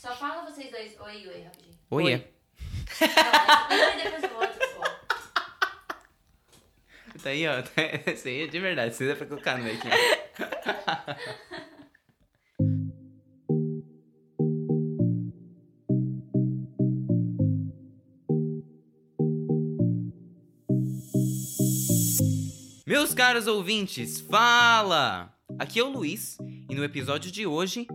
Só fala vocês dois. Oi, oi, rapidinho. Oiê. Oi. Não, depois eu volto, volto. Tá aí, ó. Esse aí é de verdade. Você dá pra colocar no meio aqui. Meus caros ouvintes, fala! Aqui é o Luiz e no episódio de hoje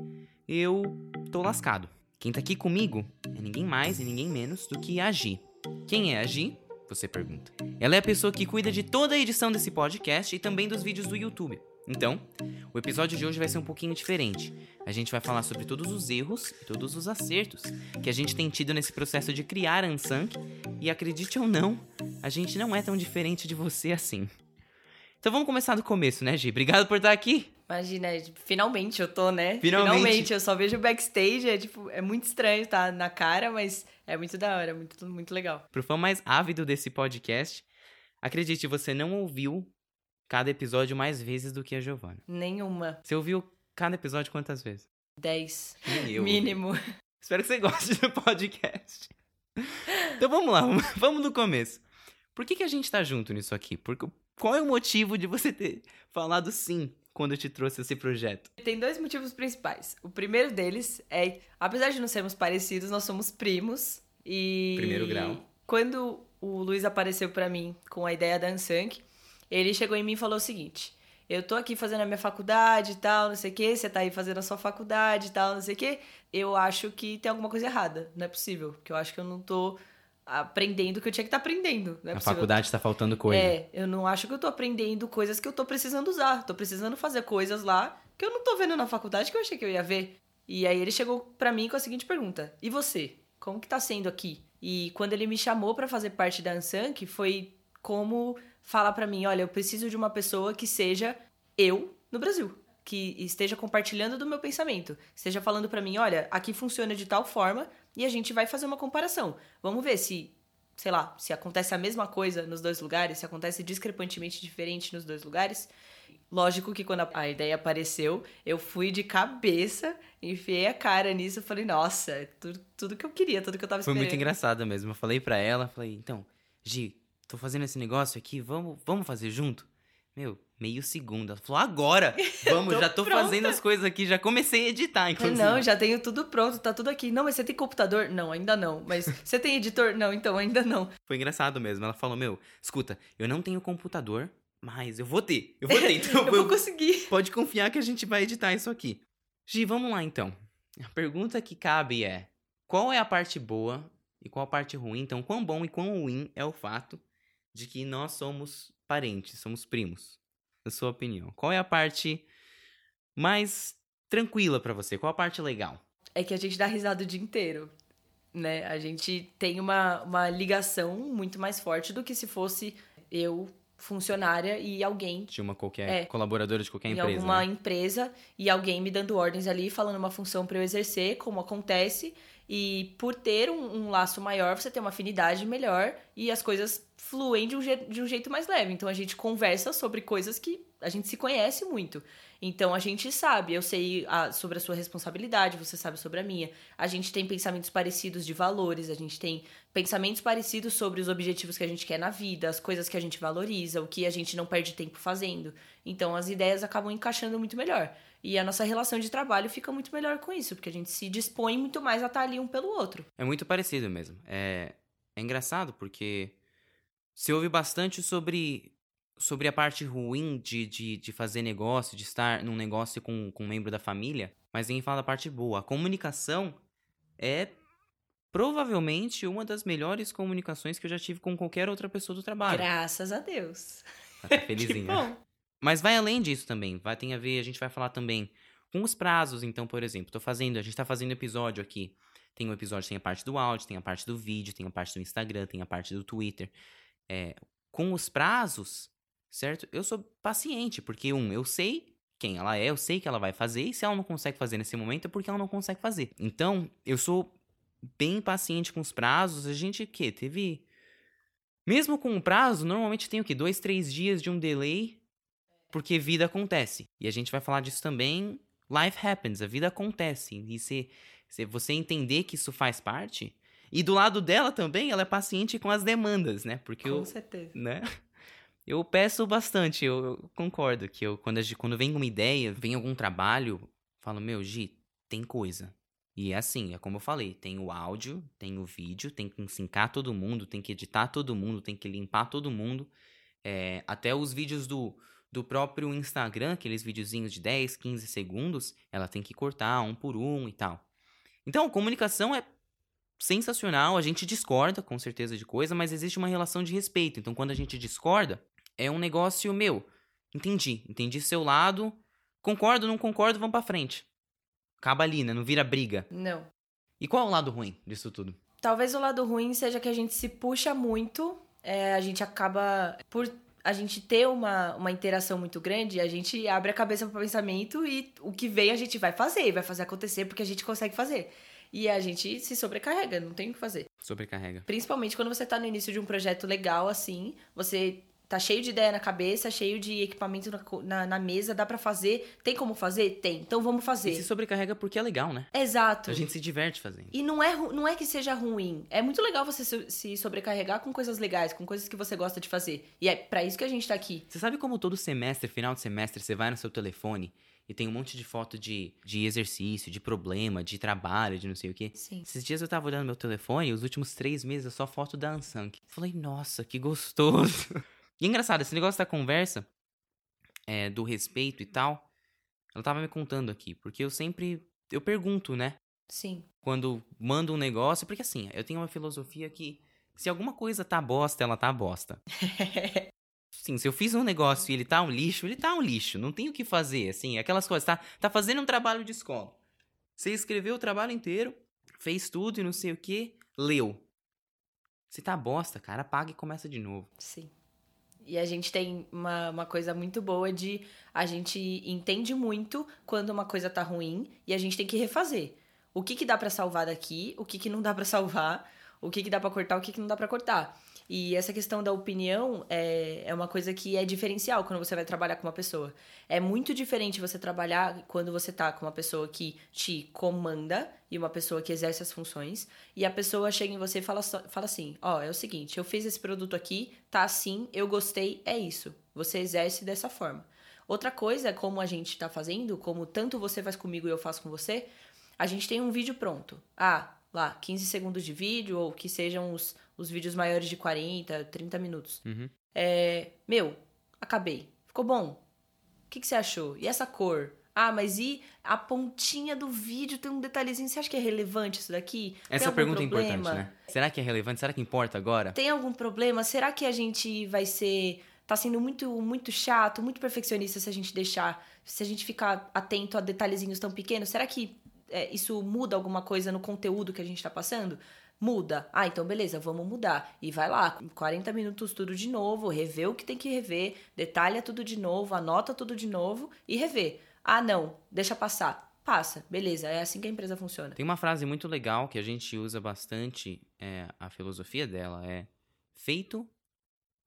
eu tô lascado. Quem tá aqui comigo é ninguém mais e ninguém menos do que a Gi. Quem é a Gi? Você pergunta. Ela é a pessoa que cuida de toda a edição desse podcast e também dos vídeos do YouTube. Então, o episódio de hoje vai ser um pouquinho diferente. A gente vai falar sobre todos os erros e todos os acertos que a gente tem tido nesse processo de criar a. E acredite ou não, a gente não é tão diferente de você assim. Então vamos começar do começo, né, Gi? Obrigado por estar aqui. Imagina, é, tipo, finalmente eu tô, né? Finalmente. eu só vejo o backstage, é tipo, é muito estranho tá na cara, mas é muito da hora, muito, muito legal. Pro fã mais ávido desse podcast, acredite, você não ouviu cada episódio mais vezes do que a Giovanna. Nenhuma. Você ouviu cada episódio quantas vezes? 10. Nem eu. Mínimo. Espero que você goste do podcast. Então vamos lá, vamos- do começo. Por que, que a gente tá junto nisso aqui? Porque, qual é o motivo de você ter falado sim quando eu te trouxe esse projeto? Tem dois motivos principais. O primeiro deles é, apesar de não sermos parecidos, nós somos primos. E. Primeiro grau. Quando o Luiz apareceu pra mim com a ideia da Unsunk, ele chegou em mim e falou o seguinte: Eu tô aqui fazendo a minha faculdade e tal, não sei o quê, você tá aí fazendo a sua faculdade e tal, não sei o quê. Eu acho que tem alguma coisa errada. Não é possível. Porque eu acho que eu não tô aprendendo o que eu tinha que estar aprendendo. Não é Na possível. faculdade tá faltando coisa. É, eu não acho que eu tô aprendendo coisas que eu tô precisando usar. Tô precisando fazer coisas lá que eu não tô vendo na faculdade que eu achei que eu ia ver. E aí ele chegou pra mim com a seguinte pergunta: E você? Como que tá sendo aqui? E quando ele me chamou pra fazer parte da Ansank, foi como falar pra mim: olha, eu preciso de uma pessoa que seja eu no Brasil. Que esteja compartilhando do meu pensamento. Esteja falando pra mim: olha, aqui funciona de tal forma e a gente vai fazer uma comparação. Vamos ver se sei lá, se acontece a mesma coisa nos dois lugares, se acontece discrepantemente diferente nos dois lugares. Lógico que quando a- ideia apareceu, eu fui de cabeça, enfiei a cara nisso e falei, nossa, tudo, tudo que eu queria, tudo que eu tava Foi esperando. muito engraçado mesmo. Eu falei pra ela, falei, então, Gi, tô fazendo esse negócio aqui, vamos, vamos fazer junto? Meu, meio segundo. Ela falou, agora! Vamos, Tô já tô pronta. fazendo as coisas aqui, já comecei a editar, inclusive. Não, já tenho tudo pronto, tá tudo aqui. Não, mas você tem computador? Não, ainda não. Mas você tem editor? Não, então ainda não. Foi engraçado mesmo. Ela falou, meu, escuta, eu não tenho computador, mas eu vou ter. Eu vou ter, então Eu vou conseguir. pode confiar que a gente vai editar isso aqui. Gi, vamos lá então. A pergunta que cabe é: qual é a parte boa e qual a parte ruim? Então, quão bom e quão ruim é o fato de que nós somos parentes, somos primos? Na sua opinião, qual é a parte mais tranquila pra você? Qual a parte legal? É que a gente dá risada o dia inteiro. Né? A gente tem uma, uma ligação muito mais forte do que se fosse eu, funcionária, e alguém De uma qualquer É. colaboradora de qualquer em empresa. alguma né? empresa e alguém me dando ordens ali, falando uma função para eu exercer, como acontece. E por ter um, um laço maior, você tem uma afinidade melhor e as coisas fluem de um, de um jeito mais leve. Então a gente conversa sobre coisas que a gente se conhece muito. Então a gente sabe, eu sei a- sobre a sua responsabilidade, você sabe sobre a minha. A gente tem pensamentos parecidos de valores, a gente tem pensamentos parecidos sobre os objetivos que a gente quer na vida, as coisas que a gente valoriza, o que a gente não perde tempo fazendo. Então as ideias acabam encaixando muito melhor. E a nossa relação de trabalho fica muito melhor com isso, porque a gente se dispõe muito mais a estar ali um pelo outro. É muito parecido mesmo. É, é engraçado porque se ouve bastante sobre, sobre a parte ruim de, de, de fazer negócio, de estar num negócio com, com um membro da família, mas ninguém fala da parte boa. A comunicação é provavelmente uma das melhores comunicações que eu já tive com qualquer outra pessoa do trabalho. Graças a Deus. Tá felizinha. bom. Mas vai além disso também. Vai ter a ver, a gente vai falar também com os prazos. Então, por exemplo, tô fazendo, a gente tá fazendo episódio aqui. Tem um episódio, tem a parte do áudio, tem a parte do vídeo, tem a parte do Instagram, tem a parte do Twitter. É, com os prazos, certo? Eu sou paciente, porque, um, eu sei quem ela é, eu sei que ela vai fazer, e se ela não consegue fazer nesse momento é porque ela não consegue fazer. Então, eu sou bem paciente com os prazos. A gente, que Teve. Mesmo com o prazo, normalmente tem o quê? Dois, três dias de um delay porque vida acontece. E a gente vai falar disso também life happens, a vida acontece. E se, se você entender que isso faz parte. E do lado dela também, ela é paciente com as demandas, né? Porque Com eu, certeza. né? Eu peço bastante, eu, concordo que eu quando, quando vem uma ideia, vem algum trabalho, falo, meu, Gi, tem coisa. E é assim, é como eu falei, tem o áudio, tem o vídeo, tem que sincar todo mundo, tem que editar todo mundo, tem que limpar todo mundo. É, até os vídeos do, do próprio Instagram, aqueles videozinhos de 10, 15 segundos, ela tem que cortar um por um e tal. Então, comunicação é sensacional, a gente discorda com certeza de coisa, mas existe uma relação de respeito. Então, quando a gente discorda, é um negócio meu. Entendi, entendi seu lado. Concordo, não concordo, vamos pra frente. Acaba ali, né? Não vira briga. Não. E qual é o lado ruim disso tudo? Talvez o lado ruim seja que a gente se puxa muito, é, a gente acaba por a gente ter uma, uma interação muito grande, a gente abre a cabeça para o pensamento e o que vem a gente vai fazer, vai fazer acontecer porque a gente consegue fazer. E a gente se sobrecarrega, não tem o que fazer. Sobrecarrega. Principalmente quando você tá no início de um projeto legal assim, você tá cheio de ideia na cabeça, cheio de equipamento na, na, na mesa, dá pra fazer. Tem como fazer? Tem. Então vamos E se fazer. sobrecarrega porque é legal, né? Exato. A gente se diverte fazendo. E não é, não é que seja ruim. É muito legal você se- se sobrecarregar com coisas legais, com coisas que você gosta de fazer. E é pra isso que a gente tá aqui. Você sabe como todo semestre, final de semestre, você vai no seu telefone e tem um monte de foto de, de exercício, de problema, de trabalho, de não sei o quê? Sim. Esses dias eu tava olhando meu telefone e os últimos três meses é só foto da Ansang. Falei, nossa, que gostoso. E é engraçado, esse negócio da conversa, é, do respeito e tal, ela tava me contando aqui, porque eu sempre, eu pergunto, né? Sim. Quando mando um negócio, porque assim, eu tenho uma filosofia que se alguma coisa tá bosta, ela tá bosta. Sim, se eu fiz um negócio e ele tá um lixo, ele tá um lixo. Não tem o que fazer, assim, aquelas coisas. Tá, tá fazendo um trabalho de escola. Você escreveu o trabalho inteiro, fez tudo e não sei o que, leu. Se tá bosta, cara, apaga e começa de novo. Sim. E a gente tem uma, uma coisa muito boa de a gente entende muito quando uma coisa tá ruim e a gente tem que refazer. O que que dá pra salvar daqui, o que que não dá pra salvar, o que que dá pra cortar, o que que não dá pra cortar. E essa questão da opinião é, é uma coisa que é diferencial quando você vai trabalhar com uma pessoa. É muito diferente você trabalhar quando você tá com uma pessoa que te comanda e uma pessoa que exerce as funções. E a pessoa chega em você e fala, fala assim: Ó, é o seguinte, eu fiz esse produto aqui, tá assim, eu gostei, é isso. Você exerce dessa forma. Outra coisa é como a gente tá fazendo, como tanto você faz comigo e eu faço com você, a gente tem um vídeo pronto. Ah, lá, 15 segundos de vídeo, ou que sejam os, os vídeos maiores de 40, 30 minutos. Uhum. É, meu, acabei. Ficou bom? O que, que você achou? E essa cor? Ah, mas e a pontinha do vídeo tem um detalhezinho. Você acha que é relevante isso daqui? Essa pergunta é problema? importante, né? Será que é relevante? Será que importa agora? Tem algum problema? Será que a gente vai ser. Tá sendo muito, muito chato, muito perfeccionista se a gente deixar. Se a gente ficar atento a detalhezinhos tão pequenos? Será que é, isso muda alguma coisa no conteúdo que a gente tá passando? Muda. Ah, então beleza, vamos mudar. E vai lá, 40 minutos tudo de novo, rever o que tem que rever, detalha tudo de novo, anota tudo de novo e rever. Ah, não, deixa passar. Passa, beleza, é assim que a empresa funciona. Tem uma frase muito legal que a gente usa bastante, é, a filosofia dela é feito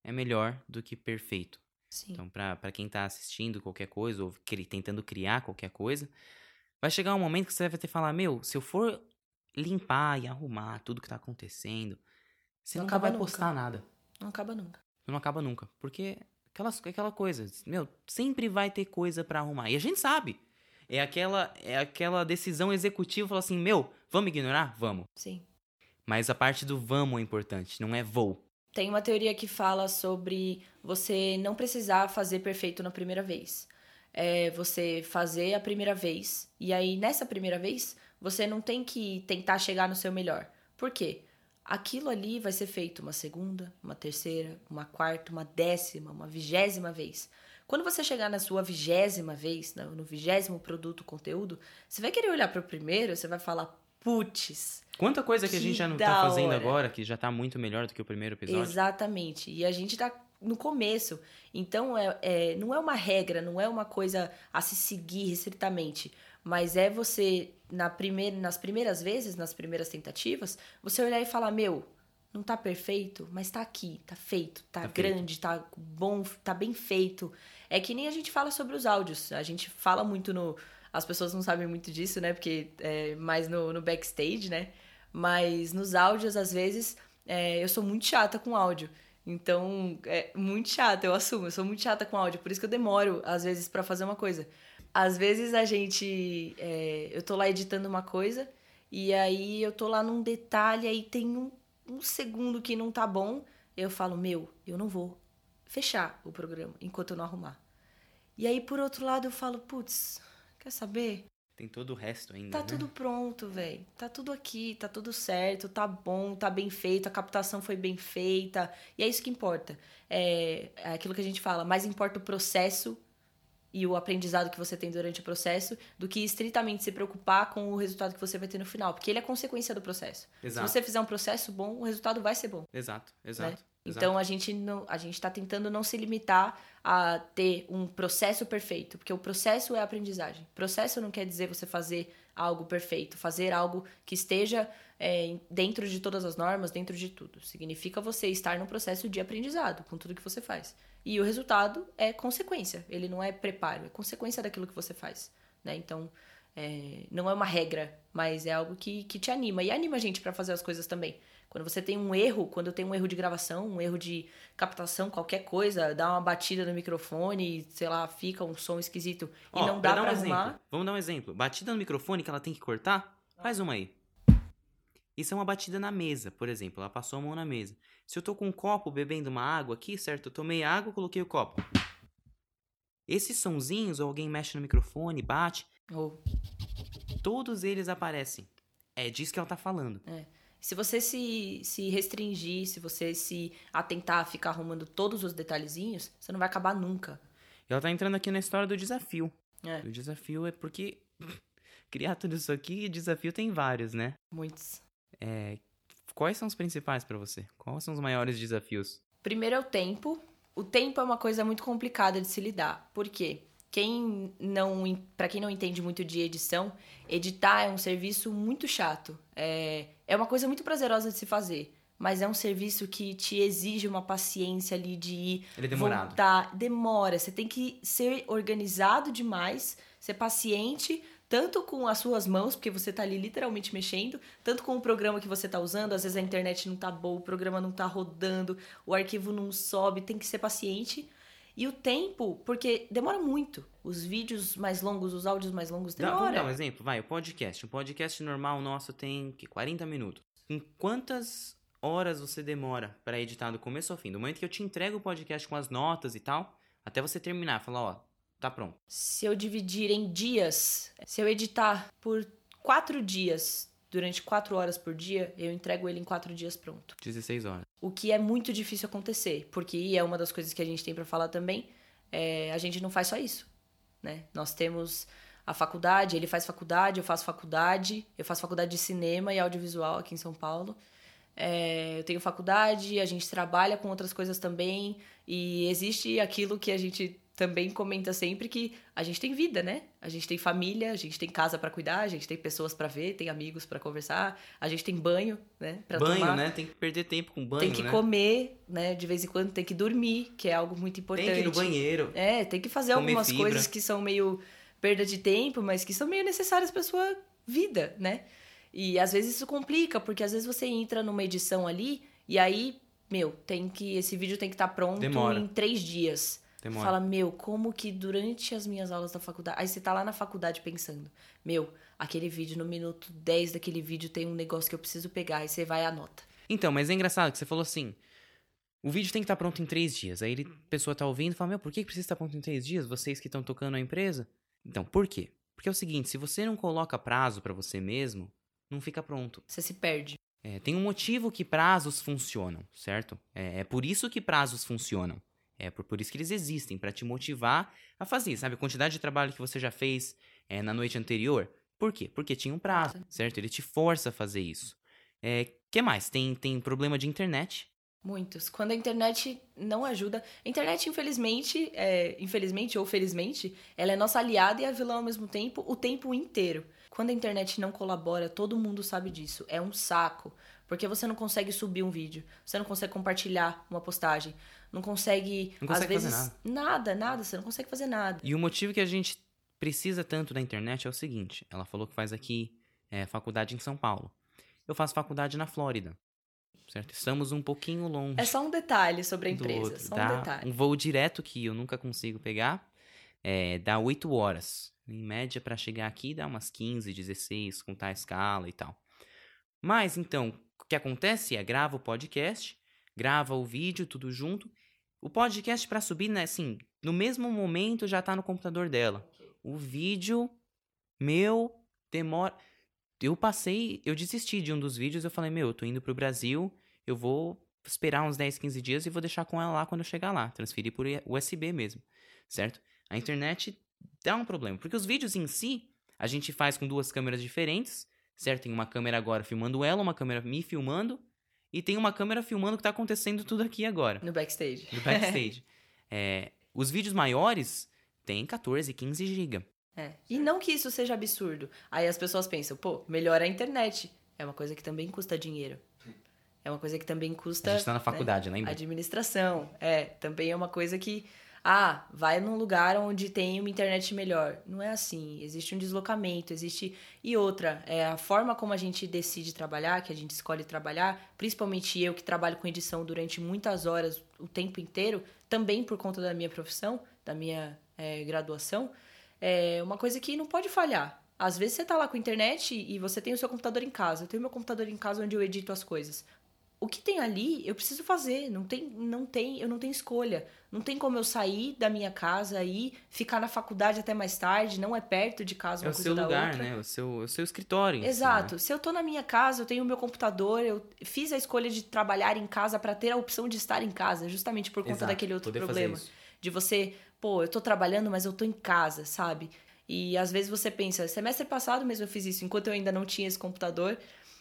é melhor do que perfeito. Sim. Então, pra quem tá assistindo qualquer coisa ou cri- tentando criar qualquer coisa, vai chegar um momento que você vai ter que falar, meu, se eu for limpar e arrumar tudo que tá acontecendo, você Não nunca vai acaba nunca. postar nada. Não acaba nunca. Não acaba nunca. Porque aquelas, aquela coisa, meu, sempre vai ter coisa pra arrumar. E a gente sabe. É aquela, é aquela decisão executiva, falar assim, meu, vamos ignorar? Vamos. Sim. Mas a parte do vamos é importante, não é vou. Tem uma teoria que fala sobre você não precisar fazer perfeito na primeira vez. É você fazer a primeira vez. E aí, nessa primeira vez, você não tem que tentar chegar no seu melhor. Por quê? Aquilo ali vai ser feito uma segunda, uma terceira, uma quarta, uma décima, uma vigésima vez. Quando você chegar na sua vigésima vez, no vigésimo produto, conteúdo, você vai querer olhar para o primeiro, você vai falar, putz, Quanta coisa que, a Que gente já não tá fazendo hora. agora, que já tá muito melhor do que o primeiro episódio. Exatamente. E a gente tá no começo. Então, é, é- não é uma regra, não é uma coisa a se seguir restritamente. Mas é você, na primeira, nas primeiras vezes, nas primeiras tentativas, você olhar e falar: Meu, não tá perfeito, mas tá aqui, tá feito, tá, Tá feito. grande, tá bom, tá bem feito. É que nem a gente fala sobre os áudios. A gente fala muito no. As pessoas não sabem muito disso, né? Porque é mais no, no backstage, né? Mas nos áudios, às vezes, é, eu sou muito chata com áudio. Então, é muito chata, eu assumo, eu sou muito chata com áudio. Por isso que eu demoro, às vezes, para fazer uma coisa. Às vezes a gente. é, eu tô lá editando uma coisa, e aí eu tô lá num detalhe, aí tem um, um segundo que não tá bom. Eu falo, meu, eu não vou fechar o programa enquanto eu não arrumar. E aí, por outro lado, eu falo, putz, quer saber? Tem todo o resto ainda. Tá né? tudo pronto, velho. Tá tudo aqui, tá tudo certo, tá bom, tá bem feito, a captação foi bem feita. E é isso que importa. É, é aquilo que a gente fala, mais importa o processo e o aprendizado que você tem durante o processo do que estritamente se preocupar com o resultado que você vai ter no final, porque ele é consequência do processo. Exato. Se você fizer um processo bom, o resultado vai ser bom. Exato, exato. Exato. Então a gente não, a gente está tentando não se limitar a ter um processo perfeito, porque o processo é aprendizagem. Processo não quer dizer você fazer algo perfeito, fazer algo que esteja é, dentro de todas as normas, dentro de tudo. Significa você estar no processo de aprendizado com tudo que você faz. E o resultado é consequência. Ele não é preparo, é consequência daquilo que você faz. Né? Então é, não é uma regra, mas é algo que, que te anima e anima a gente para fazer as coisas também. Quando você tem um erro, quando tem um erro de gravação, um erro de captação, qualquer coisa, dá uma batida no microfone, sei lá, fica um som esquisito Ó, e não dá dar pra um arrumar. exemplo. Vamos dar um exemplo. Batida no microfone que ela tem que cortar? Faz uma aí. Isso é uma batida na mesa, por exemplo. Ela passou a mão na mesa. Se eu tô com um copo bebendo uma água aqui, certo? Eu tomei água, coloquei o copo. Esses sonzinhos, ou alguém mexe no microfone, bate, Ou, todos eles aparecem. É disso que ela tá falando. Se você se, se restringir, se você se atentar a ficar arrumando todos os detalhezinhos, você não vai acabar nunca. E ela tá entrando aqui na história do desafio. É. O desafio é porque criar tudo isso aqui, desafio tem vários, né? Muitos. É, quais são os principais pra você? Quais são os maiores desafios? Primeiro é o tempo. O tempo é uma coisa muito complicada de se lidar. Por quê? Quem não, para quem não entende muito de edição, editar é um serviço muito chato. É, é uma coisa muito prazerosa de se fazer, mas é um serviço que te exige uma paciência ali de ir Ele é demorado. voltar. Demora. Você tem que ser organizado demais, ser paciente, tanto com as suas mãos, porque você tá ali literalmente mexendo, tanto com o programa que você tá usando. Às vezes a internet não tá boa, o programa não tá rodando, o arquivo não sobe, tem que ser paciente. E o tempo, porque demora muito. Os vídeos mais longos, os áudios mais longos, Dá- vamos dar um exemplo? Vai, o podcast. Um podcast normal nosso tem que 40 minutos. Em quantas horas você demora pra editar do começo ao fim? Do momento que eu te entrego o podcast com as notas e tal, até você terminar, falar, ó, tá pronto. Se eu dividir em dias, se eu editar por quatro dias, durante quatro horas por dia, eu entrego ele em quatro dias pronto. 16 horas. O que é muito difícil acontecer, porque e é uma das coisas que a gente tem pra falar também, é, a gente não faz só isso, né? Nós temos a faculdade, ele faz faculdade, eu faço faculdade, eu faço faculdade de cinema e audiovisual aqui em São Paulo. É, eu tenho faculdade, a gente trabalha com outras coisas também, e existe aquilo que a gente também comenta sempre que a gente tem vida, né? A gente tem família, a gente tem casa pra cuidar, a gente tem pessoas pra ver, tem amigos pra conversar, a gente tem banho, né? Pra banho, tomar. né? Tem que perder tempo com banho, Tem que né? comer, né? De vez em quando tem que dormir, que é algo muito importante. Tem que ir no banheiro. É, tem que fazer algumas fibra. coisas que são meio perda de tempo, mas que são meio necessárias pra sua vida, né? E às vezes isso complica, porque às vezes você entra numa edição ali e aí, meu, tem que esse vídeo tem que estar pronto Demora. em três dias. Demora. Fala, meu, como que durante as minhas aulas da faculdade. Aí você tá lá na faculdade pensando, meu, aquele vídeo no minuto 10 daquele vídeo tem um negócio que eu preciso pegar. Aí você vai e anota. Então, mas é engraçado que você falou assim. O vídeo tem que estar pronto em três dias. Aí a pessoa tá ouvindo e fala: Meu, por que precisa estar pronto em três dias? Vocês que estão tocando a empresa? Então, por quê? Porque é o seguinte: se você não coloca prazo pra você mesmo, não fica pronto. Você se perde. É, tem um motivo que prazos funcionam, certo? É, é por isso que prazos funcionam. É por, por isso que eles existem, pra te motivar a fazer, sabe? A quantidade de trabalho que você já fez é, na noite anterior. Por quê? Porque tinha um prazo, certo? Ele te força a fazer isso. É, que mais? Tem, tem problema de internet. Muitos. Quando a internet não ajuda. A internet, infelizmente, é, infelizmente ou felizmente, ela é nossa aliada e a vilã ao mesmo tempo, o tempo inteiro. Quando a internet não colabora, todo mundo sabe disso. É um saco. Porque você não consegue subir um vídeo, você não consegue compartilhar uma postagem, não consegue. Não às consegue fazer vezes. nada, nada, você não consegue fazer nada. E o motivo que a gente precisa tanto da internet é o seguinte: ela falou que faz aqui é, faculdade em São Paulo. Eu faço faculdade na Flórida. Certo? Estamos um pouquinho longe. É só um detalhe sobre a empresa. outro. Só Dá um detalhe. um voo direto que eu nunca consigo pegar. É, dá 8 horas. Em média, para chegar aqui, dá umas 15, 16, contar a escala e tal. Mas, então, o que acontece é, grava o podcast, grava o vídeo, tudo junto. O podcast, para subir, né, assim, no mesmo momento já tá no computador dela. O vídeo, meu, demora... Eu passei, eu desisti de um dos vídeos, eu falei, meu, eu tô indo pro Brasil, eu vou esperar uns 10, 15 dias e vou deixar com ela lá quando eu chegar lá. Transferir por USB mesmo, certo? A internet dá um problema, porque os vídeos em si, a gente faz com duas câmeras diferentes, certo? Tem uma câmera agora filmando ela, uma câmera me filmando, e tem uma câmera filmando o que tá acontecendo tudo aqui agora, No backstage. no backstage. É, os vídeos maiores têm 14, 15 GB. É. E não que isso seja absurdo. Aí as pessoas pensam, pô, melhora a internet. É uma coisa que também custa dinheiro. É uma coisa que também custa. A gente tá na né, faculdade, lembra? Administração. É, também é uma coisa que. Ah, vai num lugar onde tem uma internet melhor. Não é assim. Existe um deslocamento, existe. E outra, é a forma como a gente decide trabalhar, que a gente escolhe trabalhar, principalmente eu que trabalho com edição durante muitas horas, o tempo inteiro, também por conta da minha profissão, da minha é, graduação, é uma coisa que não pode falhar. Às vezes você tá lá com a internet e você tem o seu computador em casa. Eu tenho meu computador em casa onde eu edito as coisas. O que tem ali, eu preciso fazer. Não tem, não tem, eu não tenho escolha. Não tem como eu sair da minha casa e ficar na faculdade até mais tarde. Não é perto de casa É uma o coisa seu da lugar, outra. né? O seu, o seu escritório. si, Exato. né? Se eu tô na minha casa, eu tenho o meu computador, eu fiz a escolha de trabalhar em casa para ter a opção de estar em casa, justamente por conta Exato, daquele outro poder fazer problema. isso. De você, pô, eu tô trabalhando, mas eu tô em casa, sabe? E às vezes você pensa, semestre passado mesmo eu fiz isso, enquanto eu ainda não tinha esse computador,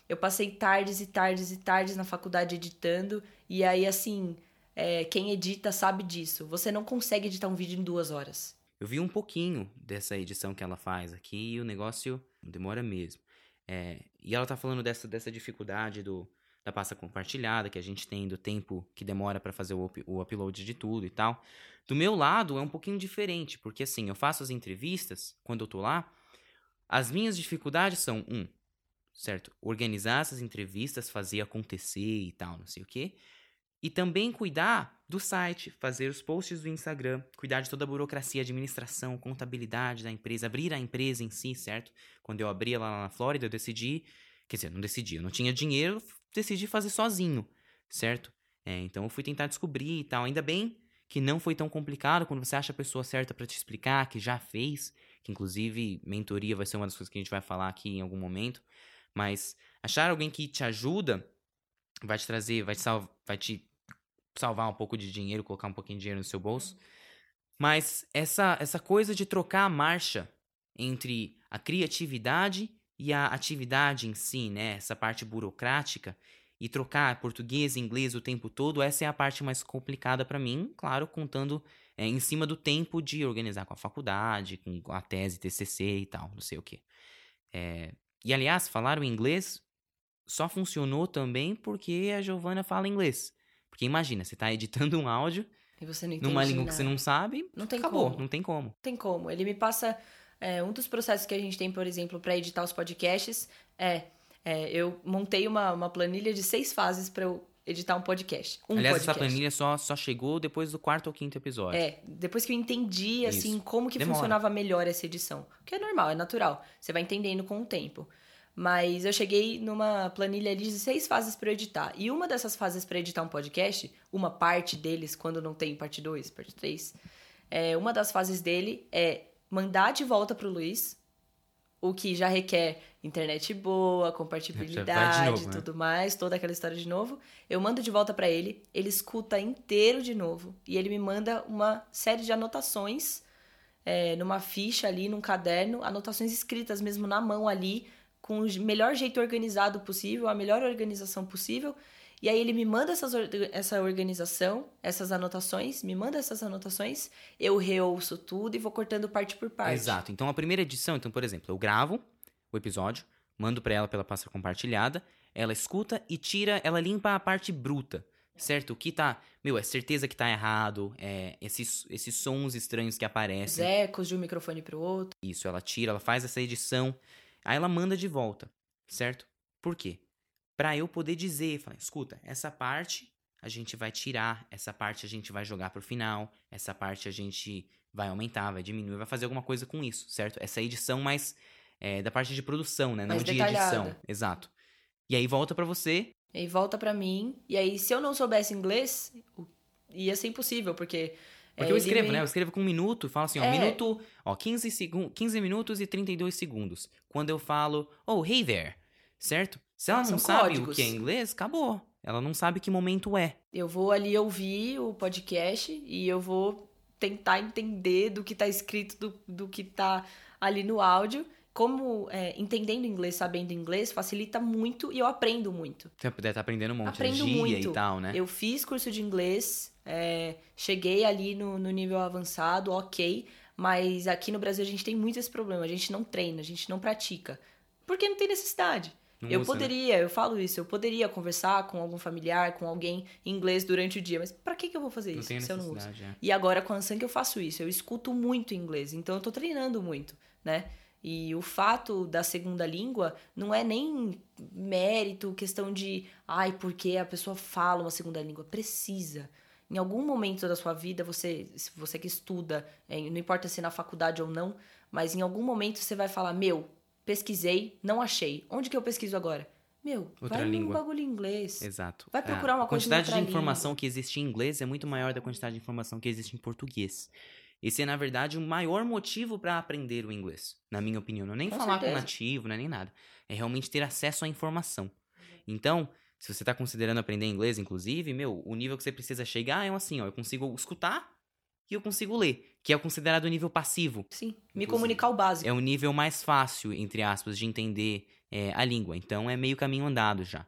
eu passei tardes e tardes e tardes na faculdade editando, e aí assim, é, quem edita sabe disso. Você não consegue editar um vídeo em duas horas. Eu vi um pouquinho dessa edição que ela faz aqui e o negócio demora mesmo. É, e ela tá falando dessa, dessa dificuldade do, da pasta compartilhada que a gente tem, do tempo que demora pra fazer o, up- o upload de tudo e tal. Do meu lado é um pouquinho diferente, porque assim, eu faço as entrevistas, quando eu tô lá, as minhas dificuldades são, um, certo? Organizar essas entrevistas, fazer acontecer e tal, não sei o quê. E também cuidar do site, fazer os posts do Instagram, cuidar de toda a burocracia, administração, contabilidade da empresa, abrir a empresa em si, certo? Quando eu abri lá na Flórida, eu decidi. Quer dizer, não decidi, eu não tinha dinheiro, decidi fazer sozinho, certo? É, então eu fui tentar descobrir e tal. Ainda bem que não foi tão complicado quando você acha a pessoa certa pra te explicar, que já fez, que inclusive mentoria vai ser uma das coisas que a gente vai falar aqui em algum momento. Mas achar alguém que te ajuda vai te trazer, vai te, vai te salvar um pouco de dinheiro, colocar um pouquinho de dinheiro no seu bolso. Mas essa, essa coisa de trocar a marcha entre a criatividade e a atividade em si, né? Essa parte burocrática e trocar português e inglês o tempo todo, essa é a parte mais complicada pra mim, claro, contando é, em cima do tempo de organizar com a faculdade, com a tese, TCC e tal, não sei o quê. É, e aliás, falar o inglês só funcionou também porque a Giovana fala inglês. Porque imagina, você tá editando um áudio E não numa língua que nada. você não sabe, Não tem acabou, como. não tem como. tem como. Ele me passa. é, um dos processos que a gente tem, por exemplo, para editar os podcasts é, é, eu montei uma, uma planilha de seis fases para eu editar um podcast. Um Aliás, podcast. essa planilha só, só chegou depois do quarto ou quinto episódio. É, depois que eu entendi, assim, Isso. como que Demora. funcionava melhor essa edição. Que é normal, é natural. Você vai entendendo com o tempo. Mas eu cheguei numa planilha ali de seis fases para editar. E uma dessas fases para editar um podcast, uma parte deles, quando não tem parte 2, parte 3, é, uma das fases dele é mandar de volta pro Luiz, o que já requer internet boa, compatibilidade novo, e né? tudo mais, toda aquela história de novo. Eu mando de volta pra ele, ele escuta inteiro de novo e ele me manda uma série de anotações é, numa ficha ali, num caderno, anotações escritas mesmo na mão ali, com o melhor jeito organizado possível, a melhor organização possível. E aí ele me manda essas, essa organização, essas anotações, me manda essas anotações, eu reouço tudo e vou cortando parte por parte. Exato. Então, a primeira edição, então, por exemplo, eu gravo o episódio, mando pra ela pela pasta compartilhada, ela escuta e tira, ela limpa a parte bruta, certo? O que tá. Meu, é certeza que tá errado, é esses, esses sons estranhos que Os aparecem. ecos de um microfone pro outro. Isso, ela tira, ela faz essa edição, aí ela manda de volta, certo? Por quê? Pra eu poder dizer, falar, escuta, essa parte a gente vai tirar, essa parte a gente vai jogar pro final, essa parte a gente vai aumentar, vai diminuir, vai fazer alguma coisa com isso, certo? Essa edição mais é, da parte de produção, né? Não Mais de detalhada. edição. Exato. E aí volta pra você, E aí volta pra mim. E aí, se eu não soubesse inglês, ia ser impossível, porque. Porque é, eu escrevo, me- né? Eu escrevo com um minuto, falo assim, ó, É. minuto, ó, 15, segun 15 minutos e 32 segundos. Quando eu falo, oh, hey there, certo? Se ela São não sabe códigos. o que é inglês, acabou. Ela não sabe que momento é. Eu vou ali ouvir o podcast e eu vou tentar entender do que tá escrito, do, do que tá ali no áudio. Como é, entendendo inglês, sabendo inglês, facilita muito e eu aprendo muito. Você puder estar aprendendo um monte Aprendo de muito. e tal, né? Eu fiz curso de inglês, é, cheguei ali no, no nível avançado, ok, mas aqui no Brasil a gente tem muito esse problema. A gente não treina, a gente não pratica. Porque não tem necessidade. Não eu usa, né? poderia, eu falo isso, eu poderia conversar com algum familiar, com alguém em inglês durante o dia, mas pra que, que eu vou fazer Não isso se eu não uso? é. E agora com a Ansan que eu faço isso, eu escuto muito inglês, então eu tô treinando muito, né? E o fato da segunda língua não é nem mérito, questão de, ai, porque a pessoa fala uma segunda língua. Precisa. Em algum momento da sua vida, você, você que estuda, é, não importa se na faculdade ou não, mas em algum momento você vai falar, meu, pesquisei, não achei. Onde que eu pesquiso agora? Meu, Outra vai língua. num bagulho em inglês. Exato. Vai procurar uma a coisa em quantidade de informação que existe em inglês é muito maior da quantidade de informação que existe em português. Esse é, na verdade, o maior motivo para aprender o inglês, na minha opinião. Não é nem Com falar com certeza. nativo, não é nem nada. É realmente ter acesso à informação. Então, se você está considerando aprender inglês, inclusive, meu, o nível que você precisa chegar é um assim, ó, eu consigo escutar e eu consigo ler, que é o considerado o nível passivo. Sim, me Inclusive. comunicar o básico. É o nível mais fácil, entre aspas, de entender é, a língua. Então é meio caminho andado já.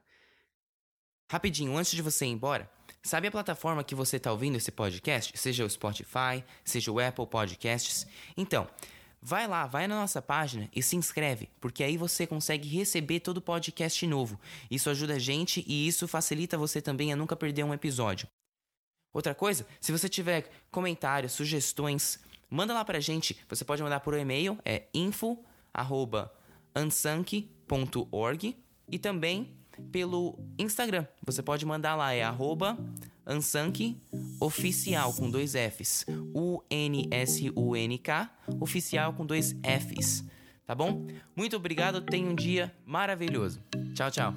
Rapidinho, antes de você ir embora, sabe a plataforma que você está ouvindo esse podcast? Seja o Spotify, seja o Apple Podcasts. Então, vai lá, vai na nossa página e se inscreve, porque aí você consegue receber todo podcast novo. Isso ajuda a gente e isso facilita você também a nunca perder um episódio. Outra coisa, se você tiver comentários, sugestões, manda lá pra gente. Você pode mandar por e-mail, é info@ansank.org e também pelo Instagram. Você pode mandar lá, é arroba Oficial com dois Fs. U-N-S-U-N-K Oficial com dois Fs. Tá bom? Muito obrigado, tenha um dia maravilhoso. Tchau, tchau.